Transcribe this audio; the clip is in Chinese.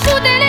不得了